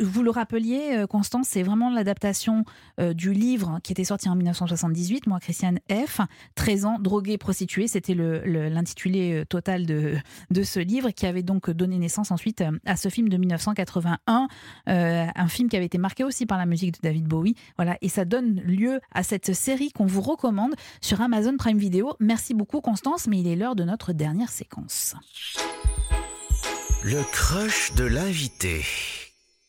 Vous le rappeliez, euh, Constance, c'est vraiment l'adaptation euh, du livre qui était sorti en 1978, moi Christiane F, 13 ans, droguée, prostituée, c'était l'intitulé total de, de ce livre qui avait donc donné naissance ensuite à ce film de 1981, un film qui avait été marqué aussi par la musique de David Bowie. Voilà, et ça donne lieu à cette série qu'on vous recommande sur Amazon Prime Video. Merci beaucoup Constance, mais il est l'heure de notre dernière séquence. Le crush de l'invité.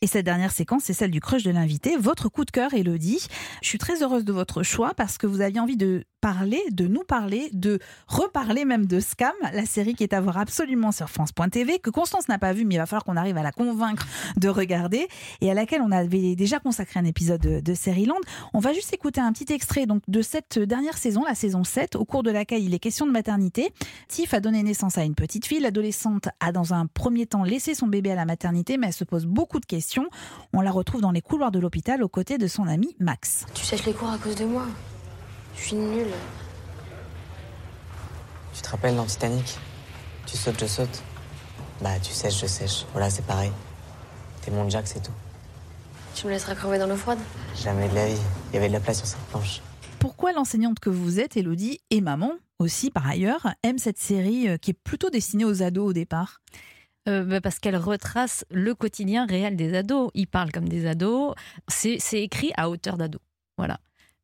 Et cette dernière séquence, c'est celle du crush de l'invité. Votre coup de cœur, Elodie. Je suis très heureuse de votre choix parce que vous aviez envie de parler, de nous parler, de reparler même de Scam, la série qui est à voir absolument sur France.tv, que Constance n'a pas vue, mais il va falloir qu'on arrive à la convaincre de regarder, et à laquelle on avait déjà consacré un épisode de, de Land. On va juste écouter un petit extrait donc, de cette dernière saison, la saison 7, au cours de laquelle il est question de maternité. Tiff a donné naissance à une petite fille. L'adolescente a dans un premier temps laissé son bébé à la maternité, mais elle se pose beaucoup de questions. On la retrouve dans les couloirs de l'hôpital aux côtés de son ami Max. Tu sèches les cours à cause de moi? Je suis nulle. Tu te rappelles dans Titanic Tu sautes, je saute. Bah, tu sèches, je sèche. Voilà, c'est pareil. T'es mon Jack, c'est tout. Tu me laisseras crever dans l'eau froide? Jamais de la vie. Il y avait de la place sur cette planche. Pourquoi l'enseignante que vous êtes, Elodie, et maman aussi par ailleurs, aime cette série euh, qui est plutôt destinée aux ados au départ? Euh, bah parce qu'elle retrace le quotidien réel des ados. Ils parlent comme des ados. C'est écrit à hauteur d'ados. Voilà.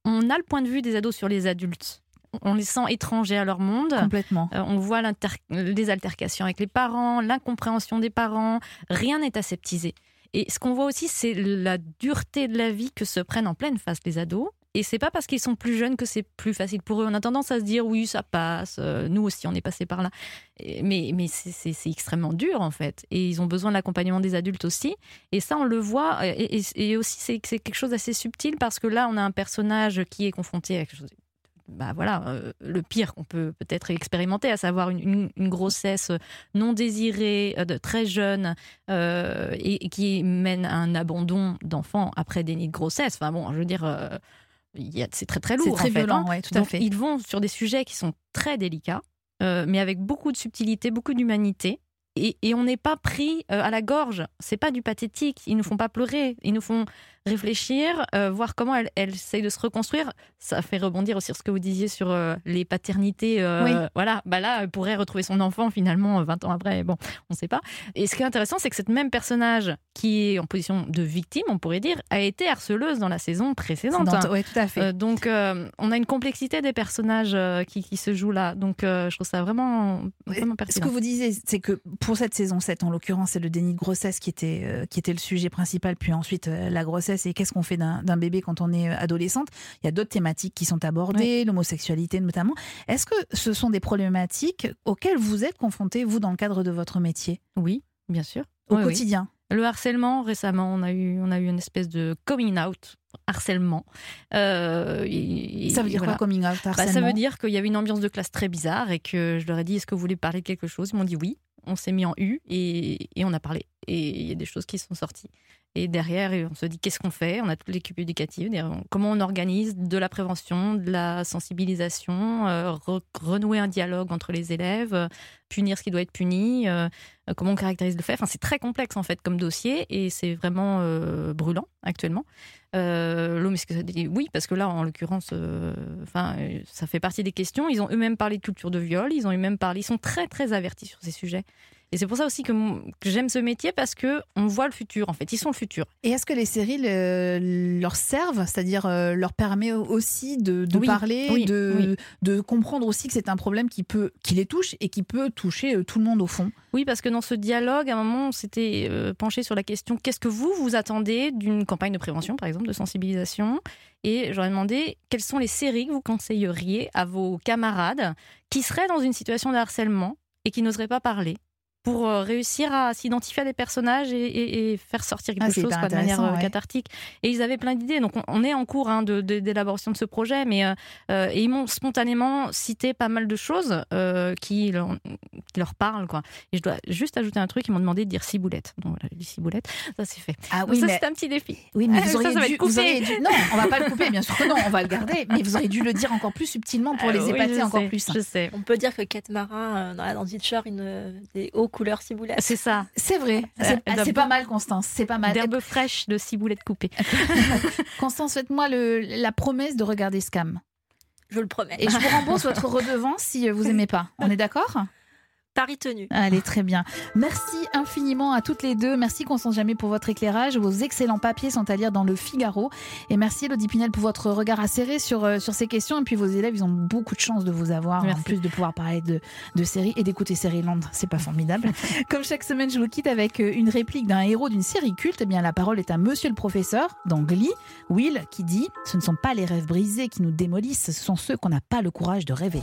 On a le point de vue des ados sur les adultes on les sent étrangers à leur monde. Complètement. Euh, on voit les altercations avec les parents, l'incompréhension des parents. Rien n'est aseptisé. Et ce qu'on voit aussi, c'est la dureté de la vie que se prennent en pleine face les ados. Et c'est pas parce qu'ils sont plus jeunes que c'est plus facile pour eux. On a tendance à se dire oui, ça passe. Euh, nous aussi, on est passé par là. Mais, mais c'est extrêmement dur en fait. Et ils ont besoin de l'accompagnement des adultes aussi. Et ça, on le voit. Et, et aussi, c'est quelque chose d'assez subtil parce que là, on a un personnage qui est confronté à quelque chose bah voilà, euh, le pire qu'on peut peut-être expérimenter, à savoir une, grossesse non désirée, euh, de très jeune, euh, et, qui mène à un abandon d'enfants après des nids de grossesse. Enfin bon, je veux dire, c'est très très lourd. C'est très fait, violent, hein. tout à fait. Ils vont sur des sujets qui sont très délicats, mais avec beaucoup de subtilité, beaucoup d'humanité. Et, et, on n'est pas pris à la gorge. C'est pas du pathétique. Ils nous font pas pleurer. Ils nous font réfléchir, euh, voir comment elle, elle essaye de se reconstruire. Ça fait rebondir aussi sur ce que vous disiez sur euh, les paternités. Euh, voilà, bah là, elle pourrait retrouver son enfant finalement 20 ans après. Bon, on ne sait pas. Et ce qui est intéressant, c'est que cette même personnage qui est en position de victime, on pourrait dire, a été harceleuse dans la saison précédente. Oui, tout à fait. donc, on a une complexité des personnages qui, qui, se jouent là. Donc, je trouve ça vraiment, vraiment pertinent. Ce que vous disiez, c'est que pour cette saison 7, en l'occurrence, c'est le déni de grossesse qui était, qui était le sujet principal, puis ensuite la grossesse c'est qu'est-ce qu'on fait d'un bébé quand on est euh, adolescente. Il y a d'autres thématiques qui sont abordées, l'homosexualité notamment. Est-ce que ce sont des problématiques auxquelles vous êtes confrontés, vous, dans le cadre de votre métier? Oui, bien sûr. Au quotidien Le harcèlement, récemment, on a, eu, on a eu une espèce de coming out harcèlement. Euh, ça veut dire quoi coming out harcèlement bah, Ça veut dire qu'il y avait une ambiance de classe très bizarre et que je leur ai dit est-ce que vous voulez parler de quelque chose? Ils m'ont dit oui. On s'est mis en U et, et on a parlé. Et il y a des choses qui sont sorties. Et derrière, on se dit qu'est-ce qu'on fait? On a toute l'équipe éducative. Comment on organise de la prévention, de la sensibilisation, euh, renouer un dialogue entre les élèves, euh, punir ce qui doit être puni, euh, comment on caractérise le fait? Enfin, c'est très complexe en fait comme dossier et c'est vraiment brûlant actuellement. Dit oui, parce que là, en l'occurrence, enfin, ça fait partie des questions. Ils ont eux-mêmes parlé de culture de viol, ils ont eux-mêmes parlé, ils sont très très avertis sur ces sujets. Et c'est pour ça aussi que, j'aime ce métier parce que on voit le futur. En fait, ils sont le futur. Et est-ce que les séries leur servent, c'est-à-dire euh, leur permet aussi de, parler, de, de comprendre aussi que c'est un problème qui peut, qui les touche et qui peut toucher euh, tout le monde au fond. Oui, parce que dans ce dialogue, à un moment, on s'était euh, penché sur la question qu'est-ce que vous vous attendez d'une campagne de prévention, par exemple, de sensibilisation? Et j'aurais demandé quelles sont les séries que vous conseilleriez à vos camarades qui seraient dans une situation de harcèlement et qui n'oseraient pas parler? Pour euh, réussir à s'identifier à des personnages et, faire sortir quelque ah, chose de manière euh, cathartique. Et ils avaient plein d'idées. Donc on, est en cours hein, d'élaboration de, ce projet, mais euh, et ils m'ont spontanément cité pas mal de choses qui, leur, leur, parlent. Quoi. Et je dois juste ajouter un truc, ils m'ont demandé de dire ciboulette. Donc voilà, j'ai ciboulette, ça c'est fait. Ah oui, ça c'est un petit défi. Oui, mais vous auriez, dû, Non, on va pas le couper, bien sûr que non, on va le garder. Mais vous auriez dû le dire encore plus subtilement pour les épater encore plus. Je sais. On peut dire que Kate Marin, dans la dans une des hauts couleur ciboulette. C'est ça. C'est vrai. C'est pas mal, Constance. C'est pas mal. D'herbe fraîche de ciboulette coupée. Constance, faites-moi la promesse de regarder Scam. Je le promets. Et je vous rembourse votre redevance si vous aimez pas. On est d'accord? Paris tenu. Allez, très bien. Merci infiniment à toutes les deux. Merci Constance Jamais pour votre éclairage. Vos excellents papiers sont à lire dans le Figaro. Et merci Elodie Pinel pour votre regard acéré sur, euh, sur ces questions. Et puis vos élèves, ils ont beaucoup de chance de vous avoir, en plus de pouvoir parler de, de séries et d'écouter Land. C'est pas formidable. Comme chaque semaine, je vous quitte avec euh, une réplique d'un héros d'une série culte. Eh bien, la parole est à Monsieur le professeur d'Angly, Will, qui dit Ce ne sont pas les rêves brisés qui nous démolissent, ce sont ceux qu'on n'a pas le courage de rêver.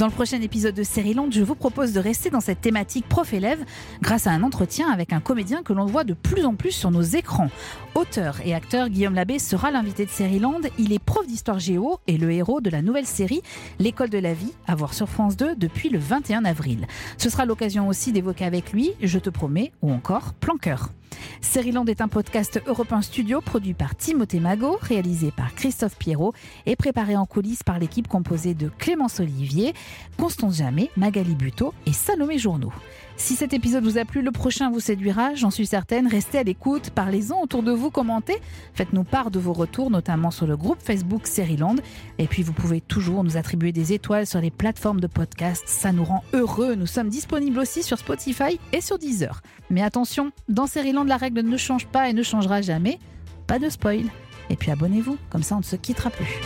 Dans le prochain épisode de Série Longue, je vous propose de rester dans cette thématique prof-élève grâce à un entretien avec un comédien que l'on voit de plus en plus sur nos écrans. Auteur et acteur, Guillaume Labbé sera l'invité de Série Land. Il est prof d'histoire géo et le héros de la nouvelle série L'école de la vie, à voir sur France 2 depuis le 21 avril. Ce sera l'occasion aussi d'évoquer avec lui Je te promets ou encore Planqueur. Land est un podcast Europe Studio produit par Timothée Magot, réalisé par Christophe Pierrot et préparé en coulisses par l'équipe composée de Clémence Olivier, Constance Jamais, Magali Buteau et Salomé Journeau. Si cet épisode vous a plu, le prochain vous séduira, j'en suis certaine. Restez à l'écoute, parlez-en autour de vous, commentez, faites-nous part de vos retours, notamment sur le groupe Facebook Land. Et puis vous pouvez toujours nous attribuer des étoiles sur les plateformes de podcast, ça nous rend heureux. Nous sommes disponibles aussi sur Spotify et sur Deezer. Mais attention, dans Land, la règle ne change pas et ne changera jamais. Pas de spoil. Et puis abonnez-vous, comme ça on ne se quittera plus.